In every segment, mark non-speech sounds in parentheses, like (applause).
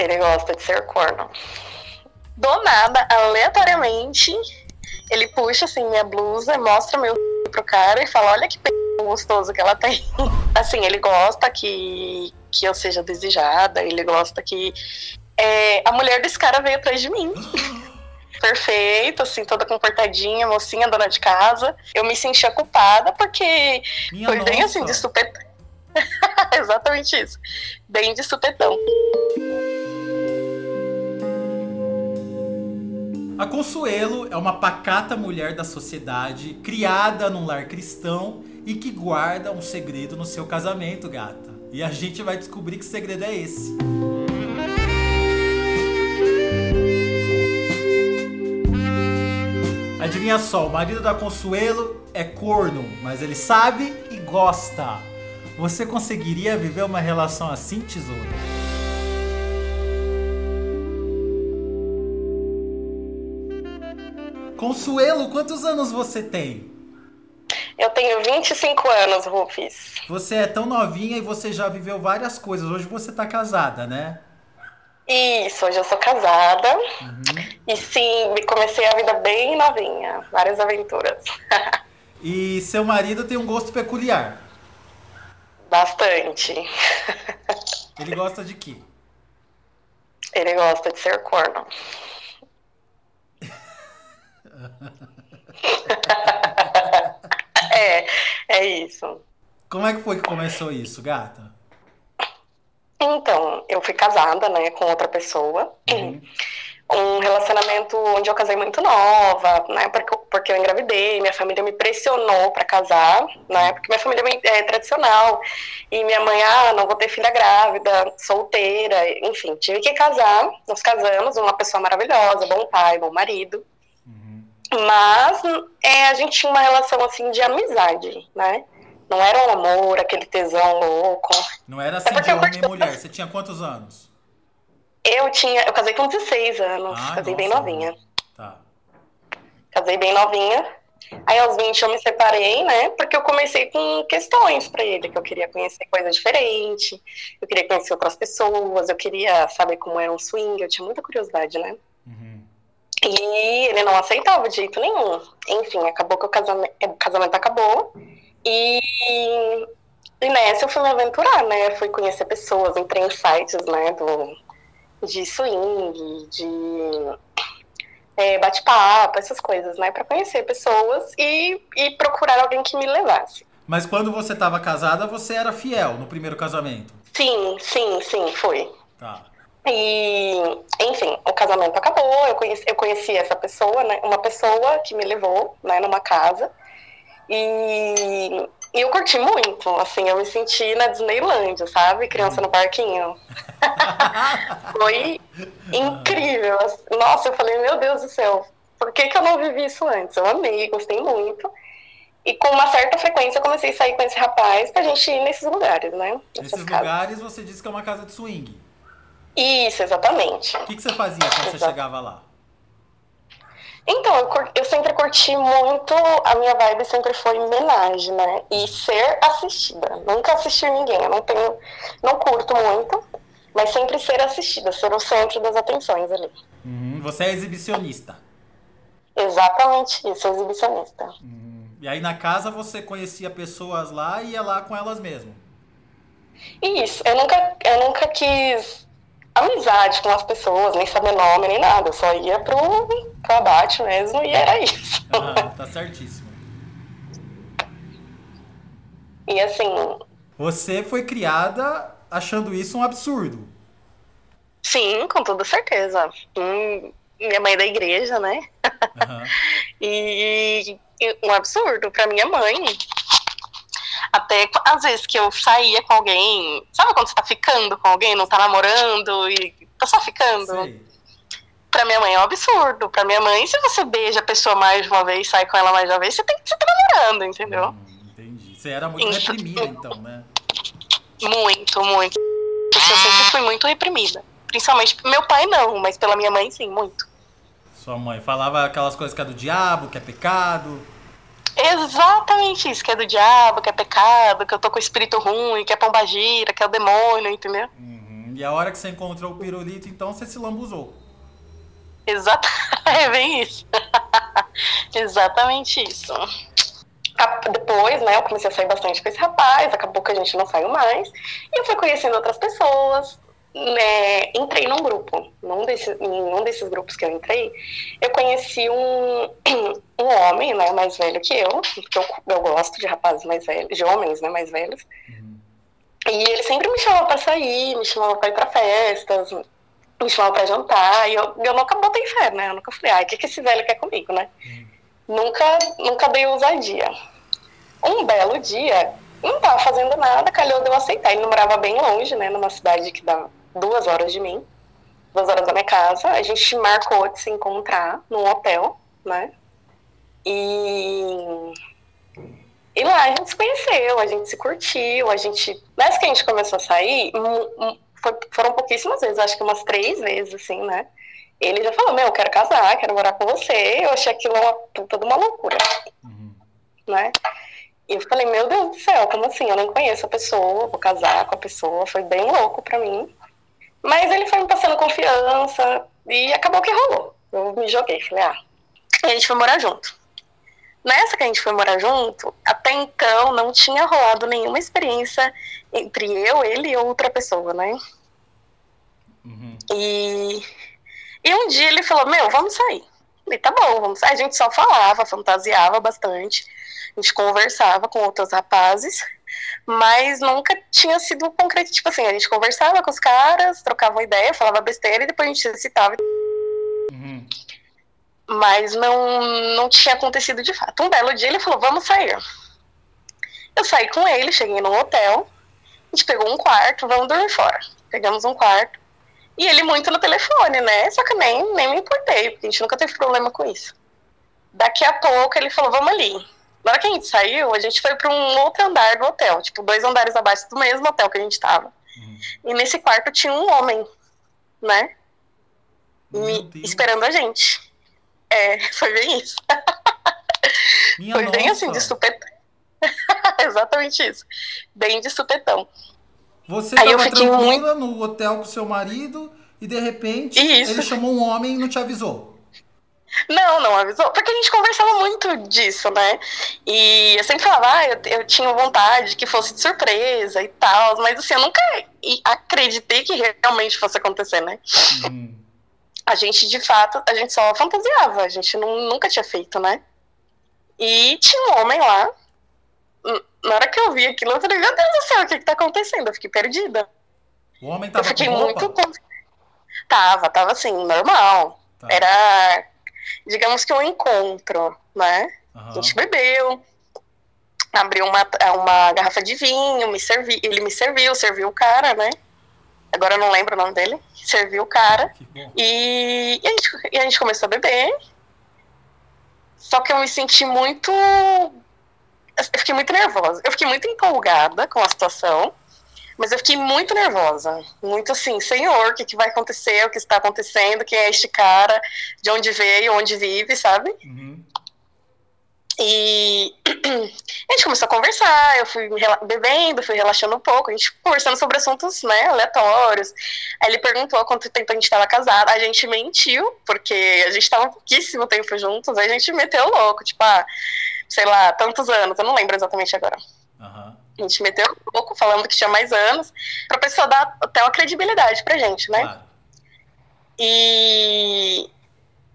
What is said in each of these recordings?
Ele gosta de ser corno. Do nada, aleatoriamente, ele puxa assim minha blusa, mostra meu (laughs) pro cara e fala: Olha que p (laughs) gostoso que ela tem. (laughs) assim, ele gosta que, que eu seja desejada, ele gosta que. É, a mulher desse cara veio atrás de mim. Perfeito, assim, toda comportadinha, mocinha, dona de casa. Eu me sentia culpada porque Minha foi bem nossa. assim, de supetão. Exatamente isso. Bem de supetão. A Consuelo é uma pacata mulher da sociedade, criada num lar cristão e que guarda um segredo no seu casamento, gata. E a gente vai descobrir que segredo é esse. Adivinha só, o marido da Consuelo é corno, mas ele sabe e gosta. Você conseguiria viver uma relação assim, tesouro? Consuelo, quantos anos você tem? Eu tenho 25 anos, Rufus. Você é tão novinha e você já viveu várias coisas. Hoje você tá casada, né? Isso, hoje eu sou casada. E sim, comecei a vida bem novinha. Várias aventuras. (laughs) E seu marido tem um gosto peculiar. Bastante. Ele gosta de quê? Ele gosta de ser corno. (laughs) é, é isso. Como é que foi que começou isso, gata? Então, eu fui casada, né, com outra pessoa. Um relacionamento onde eu casei muito nova, né, porque, eu- porque eu engravidei, minha família me pressionou pra casar, né, porque minha família é é tradicional. E minha mãe, ah, não vou ter filha grávida, solteira, enfim, tive que casar. Nós casamos, uma pessoa maravilhosa, bom pai, bom marido. Mas é, a gente tinha uma relação assim de amizade, né? Não era um amor, aquele tesão louco. Não era assim porque de homem e mulher. Você tinha quantos anos? Eu tinha, eu casei com 16 anos, Ah, casei bem nossa. novinha. Tá. Casei bem novinha. Aí aos 20 eu me separei, né? Porque eu comecei com questões pra ele, que eu queria conhecer coisa diferente, eu queria conhecer outras pessoas, eu queria saber como era um swing, eu tinha muita curiosidade, né? E ele não aceitava de jeito nenhum. Enfim, acabou que o casamento, o casamento acabou. E, e nessa eu fui me aventurar, né? Fui conhecer pessoas, entrei em sites, né? Do, de swing, de é, bate-papo, essas coisas, né? Pra conhecer pessoas e, e procurar alguém que me levasse. Mas quando você tava casada, você era fiel no primeiro casamento. Sim, sim, sim, foi. Tá. E, enfim, o casamento acabou, eu conheci, eu conheci essa pessoa, né? Uma pessoa que me levou, né, numa casa. E, e eu curti muito, assim, eu me senti na Disneylândia, sabe? Criança no parquinho. (laughs) Foi incrível. Nossa, eu falei, meu Deus do céu, por que, que eu não vivi isso antes? Eu amei, gostei muito. E com uma certa frequência eu comecei a sair com esse rapaz pra gente ir nesses lugares, né? Nesses lugares você disse que é uma casa de swing. Isso, exatamente. O que, que você fazia quando você Exato. chegava lá? Então, eu, eu sempre curti muito, a minha vibe sempre foi homenagem, né? E ser assistida. Nunca assisti ninguém, eu não tenho, não curto muito, mas sempre ser assistida, ser o centro das atenções ali. Uhum. Você é exibicionista. Exatamente isso, exibicionista. E aí na casa você conhecia pessoas lá e ia lá com elas mesmo. Isso, eu nunca, eu nunca quis amizade com as pessoas, nem saber nome, nem nada. Eu só ia pro, pro abate mesmo e era isso. Aham, tá certíssimo. E assim, Você foi criada achando isso um absurdo. sim, com toda certeza. Hum, minha mãe é da igreja, né? Aham. (laughs) E, e um absurdo pra minha mãe. Até às vezes que eu saía com alguém, sabe quando você tá ficando com alguém, não tá namorando e tá só ficando? Sei. Pra minha mãe é um absurdo. Pra minha mãe, se você beija a pessoa mais de uma vez, sai com ela mais de uma vez, você tem que estar namorando, entendeu? Hum, entendi. Você era muito reprimida então, né? Muito, muito. Eu sempre fui muito reprimida. Principalmente meu pai não, mas pela minha mãe sim, muito. Sua mãe falava aquelas coisas que é do diabo, que é pecado. Exatamente isso, que é do diabo, que é pecado, que eu tô com o espírito ruim, que é pombagira, que é o demônio, entendeu? Uhum. E a hora que você encontrou o pirulito, então você se lambuzou. Exato, (laughs) é bem isso. (laughs) Exatamente isso. Depois, né, eu comecei a sair bastante com esse rapaz, acabou que a gente não saiu mais. E eu fui conhecendo outras pessoas, né, entrei num grupo. Num desses, em um desses grupos que eu entrei, eu conheci um, (clears throat) um homem, né, mais velho que eu, porque eu, eu gosto de rapazes mais velhos, de homens, né, mais velhos. Uhum. E ele sempre me chamava para sair, me chamava para ir para festas, me chamava para jantar, e eu, eu nunca botei fé, né? Eu nunca falei, ai, o que, que esse velho quer comigo, né? Uhum. Nunca, nunca dei ousadia. Um belo dia, não tava fazendo nada, calhou de eu aceitar. Ele morava bem longe, né? Numa cidade que dá duas horas de mim, duas horas da minha casa. A gente marcou de se encontrar num hotel, né? E, e lá a gente se conheceu, a gente se curtiu, a gente. Nessa que a gente começou a sair, foi, foram pouquíssimas vezes, acho que umas três vezes, assim, né? ele já falou, meu, eu quero casar, quero morar com você. Eu achei aquilo uma puta de uma loucura. Uhum. Né? E eu falei, meu Deus do céu, como assim? Eu nem conheço a pessoa, vou casar com a pessoa. Foi bem louco pra mim. Mas ele foi me passando confiança e acabou que rolou. Eu me joguei, falei, ah. E a gente foi morar junto. Nessa que a gente foi morar junto, até então não tinha rolado nenhuma experiência entre eu, ele e outra pessoa, né? Uhum. E e um dia ele falou: Meu, vamos sair. falei: Tá bom, vamos sair. A gente só falava, fantasiava bastante. A gente conversava com outros rapazes, mas nunca tinha sido concreto. Tipo assim, a gente conversava com os caras, trocava uma ideia, falava besteira e depois a gente se citava. Uhum. Mas não, não tinha acontecido de fato. Um belo dia ele falou: Vamos sair. Eu saí com ele, cheguei no hotel, a gente pegou um quarto, vamos dormir fora. Pegamos um quarto. E ele muito no telefone, né? Só que nem, nem me importei, porque a gente nunca teve problema com isso. Daqui a pouco ele falou, vamos ali. Na hora que a gente saiu, a gente foi para um outro andar do hotel, tipo, dois andares abaixo do mesmo hotel que a gente tava. Uhum. E nesse quarto tinha um homem, né? Me, esperando a gente. É, (laughs) foi bem isso. Minha foi nossa. bem assim, de supetão. (laughs) Exatamente isso. Bem de supetão. Você Aí tava tranquila muito... no hotel com seu marido e de repente Isso. ele chamou um homem e não te avisou. Não, não avisou, porque a gente conversava muito disso, né? E eu sempre falava, ah, eu, eu tinha vontade que fosse de surpresa e tal, mas assim, eu nunca acreditei que realmente fosse acontecer, né? Hum. A gente, de fato, a gente só fantasiava, a gente não, nunca tinha feito, né? E tinha um homem lá, na hora que eu vi aquilo, eu falei, meu Deus do céu, o que que tá acontecendo? Eu fiquei perdida. O homem tava Eu fiquei muito... Tava, tava assim, normal. Tá. Era, digamos que um encontro, né? Uhum. A gente bebeu, abriu uma, uma garrafa de vinho, me servi, ele me serviu, serviu o cara, né? Agora eu não lembro o nome dele. Serviu o cara. E, e, a gente, e a gente começou a beber. Só que eu me senti muito eu fiquei muito nervosa. Eu fiquei muito empolgada com a situação, mas eu fiquei muito nervosa. Muito assim, senhor, o que, que vai acontecer, o que está acontecendo, quem é este cara, de onde veio, onde vive, sabe? Uhum. E (clears throat) a gente começou a conversar, eu fui bebendo, fui relaxando um pouco, a gente conversando sobre assuntos, né, aleatórios. Aí ele perguntou quanto tempo a gente estava casado, a gente mentiu, porque a gente estava pouquíssimo tempo juntos, aí a gente meteu louco, tipo, ah, sei lá, tantos anos, eu não lembro exatamente agora. A gente meteu um pouco falando que tinha mais anos, pra pessoa dar até uma credibilidade pra gente, né? Claro. E,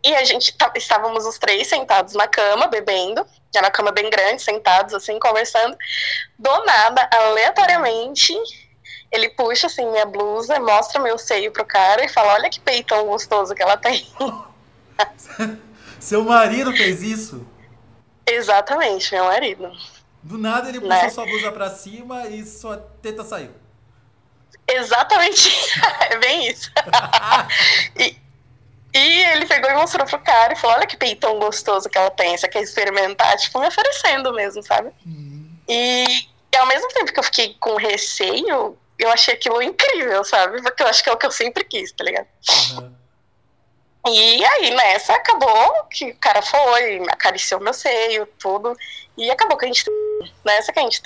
e a gente tá, estávamos os três sentados na cama, bebendo, já na cama bem grande, sentados assim, conversando. Do nada, aleatoriamente, ele puxa assim minha blusa, mostra meu seio pro cara e fala: Olha que peitão gostoso que ela tem. (laughs) Seu marido fez isso? Exatamente, meu marido. Do nada ele puxou né? sua blusa pra cima e sua teta saiu. Exatamente, (laughs) é bem isso. (laughs) e, e ele pegou e mostrou pro cara e falou: Olha que peitão gostoso que ela tem, você quer experimentar? Tipo, me oferecendo mesmo, sabe? Uhum. E, e, ao mesmo tempo que eu fiquei com receio, eu achei aquilo incrível, sabe? Porque eu acho que é o que eu sempre quis, tá ligado? Uhum. E aí, nessa, acabou que o cara foi, acariciou meu seio, tudo. E acabou que a gente. (laughs) Nessa que a gente.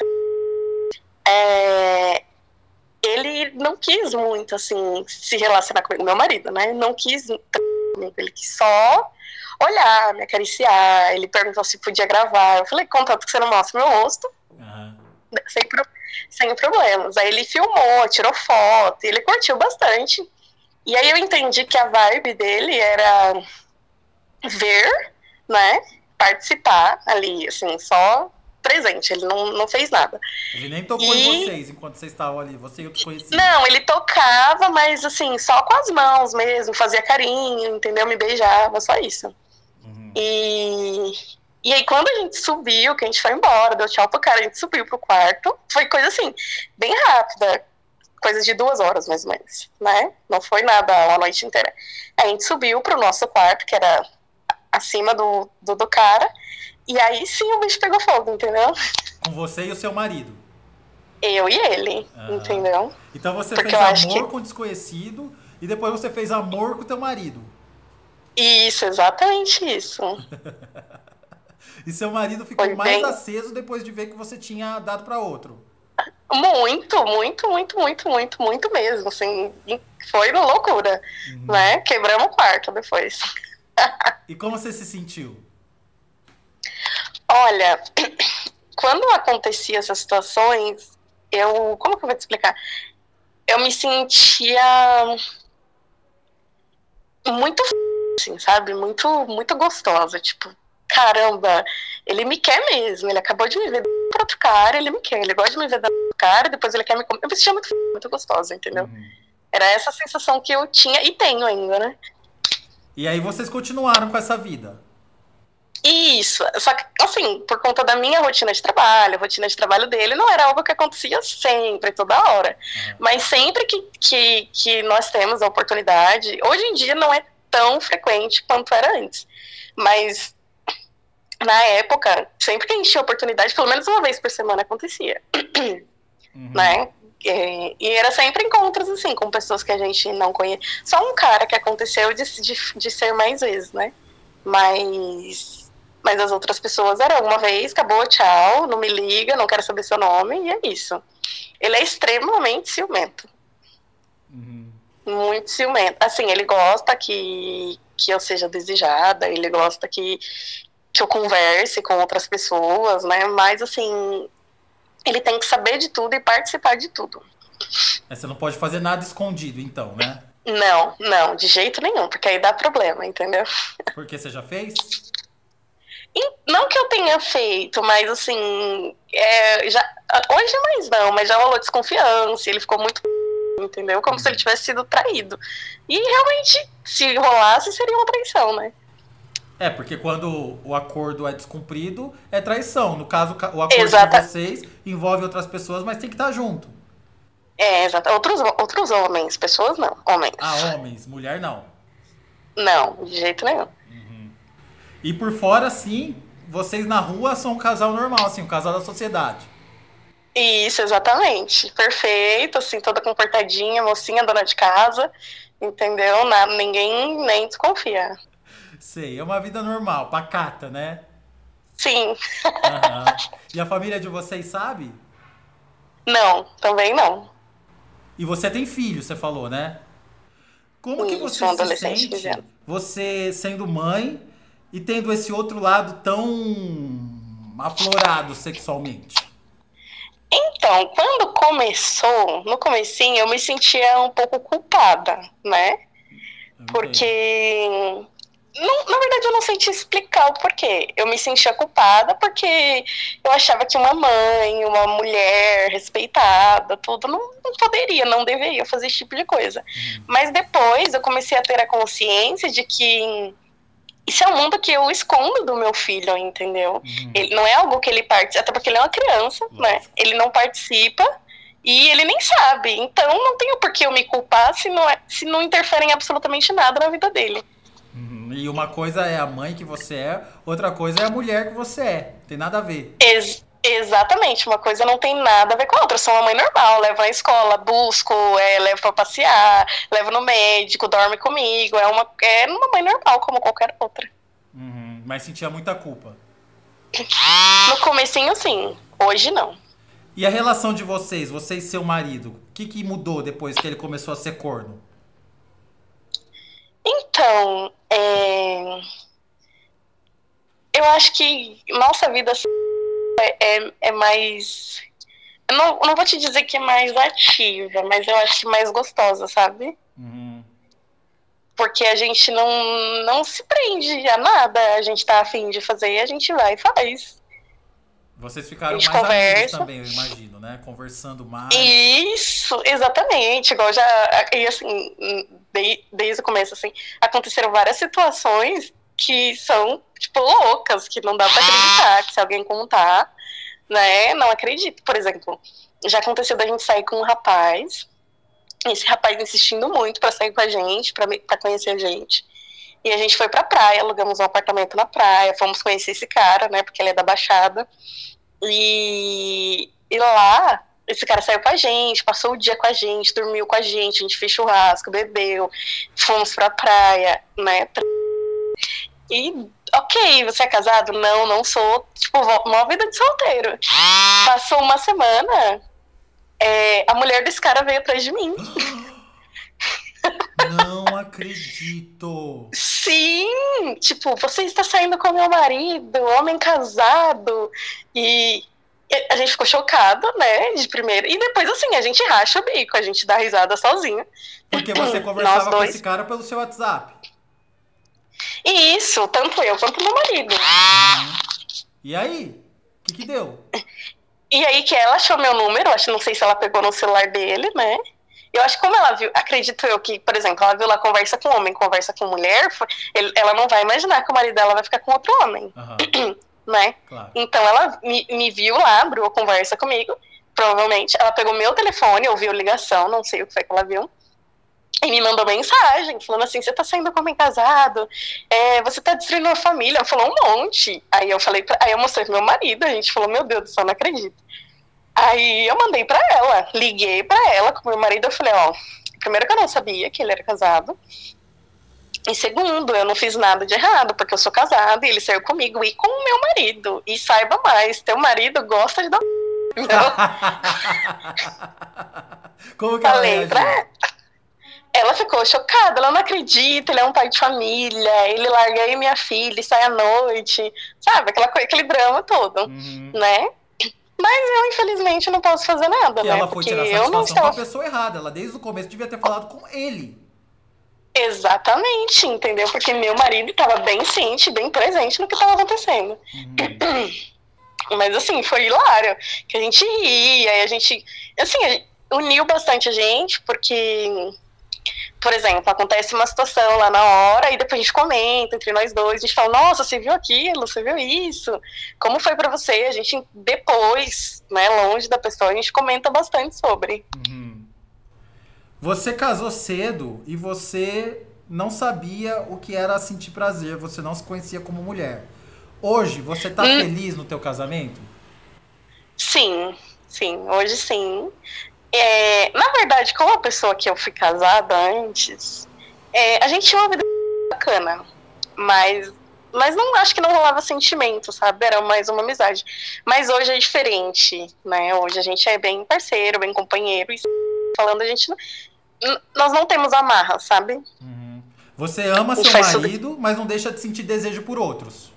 É... ele não quis muito, assim, se relacionar comigo, meu marido, né? Não quis comigo, ele quis só olhar, me acariciar. Ele perguntou se podia gravar. Eu falei, contanto que você não mostra meu rosto, uhum. sem, pro, sem problemas. Aí ele filmou, tirou foto, ele curtiu bastante. E aí eu entendi que a vibe dele era ver, né? Participar ali, assim, só presente, ele não, não fez nada. Ele nem tocou e... em vocês enquanto vocês estavam ali, você e outros conhecidos. Não, ele tocava, mas assim, só com as mãos mesmo, fazia carinho, entendeu? Me beijava, só isso. Uhum. E, e aí, quando a gente subiu, que a gente foi embora, deu tchau pro cara, a gente subiu pro quarto, foi coisa assim, bem rápida, coisa de duas horas mais ou menos, né? Não foi nada uma noite inteira. A gente subiu pro nosso quarto, que era acima do, do, do cara, e aí sim o bicho pegou fogo, entendeu? Com você e o seu marido? Eu e ele, ah. entendeu? Então você Porque fez amor que... com o desconhecido e depois você fez amor com o teu marido. Isso, exatamente isso. (laughs) e seu marido ficou Foi mais bem... aceso depois de ver que você tinha dado para outro. Muito, muito, muito, muito, muito, muito mesmo. Assim, foi loucura, uhum. né? Quebramos o quarto depois. e como você se sentiu? Olha, (clears throat) quando acontecia essas situações, eu. Como que eu vou te explicar? Eu me sentia muito assim, sabe? Muito, muito gostosa. Tipo, caramba, ele me quer mesmo. Ele acabou de me ver pro outro cara, ele me quer. Ele gosta de me ver do cara, depois ele quer me comer. Eu me sentia muito, muito gostosa, entendeu? Uhum. Era essa sensação que eu tinha e tenho ainda, né? E aí vocês continuaram com essa vida? Isso, só que, assim, por conta da minha rotina de trabalho, a rotina de trabalho dele, não era algo que acontecia sempre, toda hora. Uhum. Mas sempre que, que, que nós temos a oportunidade, hoje em dia não é tão frequente quanto era antes. Mas na época, sempre que a gente tinha oportunidade, pelo menos uma vez por semana acontecia. (clears throat) Uhum. Né? E, e, era sempre encontros assim, com pessoas que a gente não conhecia. Só um cara que aconteceu de, de, de ser mais vezes, né? Mas mas as outras pessoas era uma vez, acabou, tchau, não me liga, não quero saber seu nome, e é isso. Ele é extremamente ciumento. Uhum. Muito ciumento. Assim, ele gosta que, que eu seja desejada, ele gosta que, que eu converse com outras pessoas, né? Mas, assim, ele tem que saber de tudo e participar de tudo. Você não pode fazer nada escondido, então, né? Não, não, de jeito nenhum, porque aí dá problema, entendeu? Porque você já fez? Não que eu tenha feito, mas assim, é, já, hoje mais não, mas já rolou desconfiança, ele ficou muito (laughs) entendeu? Como se ele tivesse sido traído. E realmente, se rolasse, seria uma traição, né? É, porque quando o acordo é descumprido, é traição. No caso, o acordo Exata. de vocês envolve outras pessoas, mas tem que estar junto. É, exato. Outros, outros homens, pessoas não, homens. Ah, homens, mulher não. Não, de jeito nenhum. E por fora, assim, vocês na rua são um casal normal, assim, um casal da sociedade. Isso, exatamente. Perfeito, assim, toda comportadinha, mocinha, dona de casa, entendeu? Nada, ninguém nem desconfia. Sei, é uma vida normal, pacata, né? Sim. Uhum. E a família de vocês sabe? Não, também não. E você tem filho, você falou, né? Como Isso, que você um se sente, você sendo mãe e tendo esse outro lado tão aflorado sexualmente? Então, quando começou, no comecinho eu me sentia um pouco culpada, né? Porque verdade, eu não senti explicar o porquê. Eu me sentia culpada porque eu achava que uma mãe, uma mulher respeitada, tudo, não, não poderia, não deveria fazer esse tipo de coisa. Uhum. Mas depois eu comecei a ter a consciência de que isso é um mundo que eu escondo do meu filho, entendeu? Uhum. Ele não é algo que ele participa, até porque ele é uma criança, uhum. né? Ele não participa e ele nem sabe. Então não tenho por que eu me culpar se não, é, se não interfere em absolutamente nada na vida dele. E uma coisa é a mãe que você é, outra coisa é a mulher que você é. Tem nada a ver. Ex Exatamente, uma coisa não tem nada a ver com a outra. Eu sou uma mãe normal, levo na escola, busco, é, levo pra passear, levo no médico, dorme comigo. É uma, é uma mãe normal, como qualquer outra. Uhum, mas sentia muita culpa. No comecinho, sim. Hoje, não. E a relação de vocês, você e seu marido, que, que mudou depois que ele começou a ser corno? Então, é... eu acho que nossa vida é, é, é mais. Eu não, não vou te dizer que é mais ativa, mas eu acho que mais gostosa, sabe? Uhum. Porque a gente não, não se prende a nada, a gente tá afim de fazer e a gente vai e faz. Vocês ficaram mais conversa. também, eu imagino, né? Conversando mais. Isso, exatamente. Igual já. E assim, de- desde o começo, assim, aconteceram várias situações que são, tipo, loucas, que não dá pra acreditar, que se alguém contar, né, não acredito. Por exemplo, já aconteceu da gente sair com um rapaz, esse rapaz insistindo muito pra sair com a gente, pra conhecer a gente. E a gente foi pra praia, alugamos um apartamento na praia, fomos conhecer esse cara, né, porque ele é da Baixada. E, e lá, esse cara saiu com a gente, passou o dia com a gente, dormiu com a gente, a gente fez churrasco, bebeu, fomos pra praia, né? E, ok, você é casado? Não, não sou. Tipo, uma vida de solteiro. Passou uma semana, é, a mulher desse cara veio atrás de mim. (gasps) Não acredito. Sim! Tipo, você está saindo com meu marido, homem casado. E a gente ficou chocado, né? De primeiro. E depois, assim, a gente racha o bico, a gente dá risada sozinha. Porque você conversava com esse cara pelo seu WhatsApp. E isso, tanto eu quanto meu marido. E aí? O que, que deu? E aí que ela achou meu número, acho não sei se ela pegou no celular dele, né? Eu acho que como ela viu, acredito eu que, por exemplo, ela viu lá conversa com homem, conversa com mulher, ele- ela não vai imaginar que o marido dela vai ficar com outro homem, Aham, (clears throat) né? claro. Então ela me, me viu lá, abriu a conversa comigo, provavelmente. Ela pegou meu telefone, ouviu ligação, não sei o que foi que ela viu. E me mandou mensagem, falando assim: você tá saindo com homem casado, é, você tá destruindo a família. Falou um monte. Aí eu falei, pra, aí eu mostrei pro meu marido, a gente falou: meu Deus do céu, não acredito. Aí eu mandei pra ela, liguei pra ela com meu marido. Eu falei: ó, primeiro que eu não sabia que ele era casado. E segundo, eu não fiz nada de errado, porque eu sou casada e ele saiu comigo e com o meu marido. E saiba mais, teu marido gosta de dar. (laughs) Então, (laughs) Como que ela falei reagiu? pra ela ficou chocada, ela não acredita, ele é um pai de família, ele larga aí minha filha e sai à noite, sabe? Aquela coisa, aquele drama todo, Uhum. né? Mas eu, infelizmente, não posso fazer nada, E né? ela foi Porque tirar eu não satisfação com a estava. pessoa errada. Ela desde o começo devia ter falado com ele. Exatamente, entendeu? Porque meu marido estava bem ciente, bem presente no que estava acontecendo. Uhum. Mas assim, foi hilário. Que a gente ria, e a gente. Assim, a- uniu bastante a gente, porque, por exemplo, acontece uma situação lá na hora, e depois a gente comenta entre nós dois, a gente fala, nossa, você viu aquilo, você viu isso? Como foi pra você? A gente, depois, né, longe da pessoa, a gente comenta bastante sobre. Uhum. Você casou cedo e você não sabia o que era sentir prazer, você não se conhecia como mulher. Hoje, você tá Hum. feliz no teu casamento? Sim, sim, hoje sim. É, na verdade, com a pessoa que eu fui casada antes, é, a gente tinha uma vida bacana, mas, mas não acho que não rolava sentimento, sabe? Era mais uma amizade. Mas hoje é diferente, né? Hoje a gente é bem parceiro, bem companheiro, e falando, a gente nós não temos amarra, sabe? Uhum. Você ama seu marido, mas não deixa de sentir desejo por outros.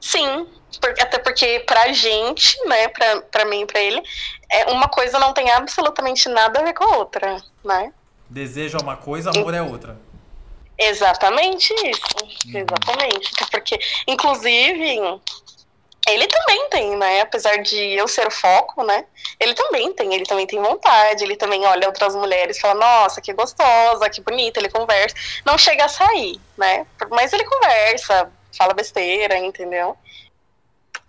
Sim, por- até porque pra gente, né, pra, pra mim e pra ele, é, uma coisa não tem absolutamente nada a ver com a outra, né? Desejo é uma coisa, amor é outra. Exatamente isso, exatamente. Até Porque, inclusive, ele também tem, né? Apesar de eu ser o foco, né? Ele também tem, ele também tem vontade, ele também olha outras mulheres e fala, nossa, que gostosa, que bonita, ele conversa. Não chega a sair, né? Mas ele conversa, fala besteira, entendeu?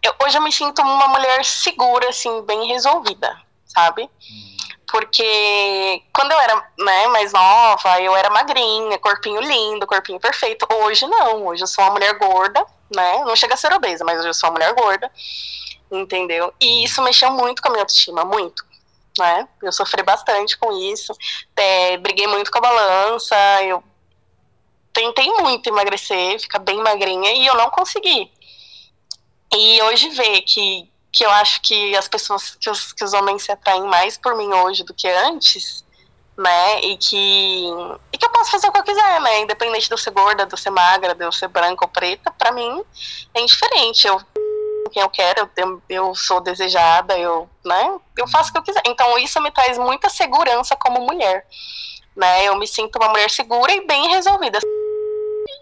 Eu- hoje eu me sinto uma mulher segura, assim, bem resolvida, sabe? Porque quando eu era né, mais nova, eu era magrinha, corpinho lindo, corpinho perfeito. Hoje não, hoje eu sou uma mulher gorda, né? Não chega a ser obesa, mas eu sou uma mulher gorda, entendeu? E isso mexeu muito com a minha autoestima, muito. Né? Eu sofri bastante com isso, é, briguei muito com a balança, eu tentei muito emagrecer, ficar bem magrinha, e eu não consegui. E hoje ver que, que eu acho que as pessoas, que os, que os homens se atraem mais por mim hoje do que antes, né? E que, e que eu posso fazer o que eu quiser, né? Independente de eu ser gorda, de eu ser magra, de eu ser branca ou preta, para mim é indiferente. Eu quem eu quero, eu, eu sou desejada, eu, né? Eu faço o que eu quiser. Então isso me traz muita segurança como mulher, né? Eu me sinto uma mulher segura e bem resolvida.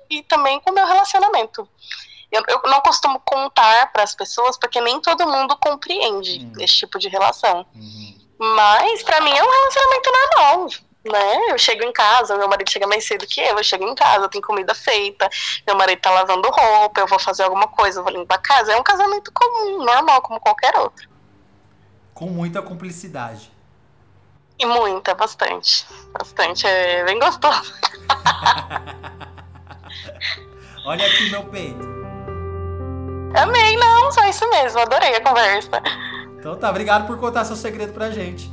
E, e também com o meu relacionamento. Eu, eu não costumo contar para as pessoas porque nem todo mundo compreende uhum. esse tipo de relação. Uhum. Mas para mim é um relacionamento normal, né? Eu chego em casa, meu marido chega mais cedo que eu, eu chego em casa, tem comida feita, meu marido tá lavando roupa, eu vou fazer alguma coisa, eu vou limpar a casa. É um casamento comum, normal, como qualquer outro. Com muita cumplicidade. E muita, bastante. Bastante, é bem gostoso. (laughs) Olha aqui meu peito. Amei, não, só isso mesmo, adorei a conversa. Então tá, obrigado por contar seu segredo pra gente.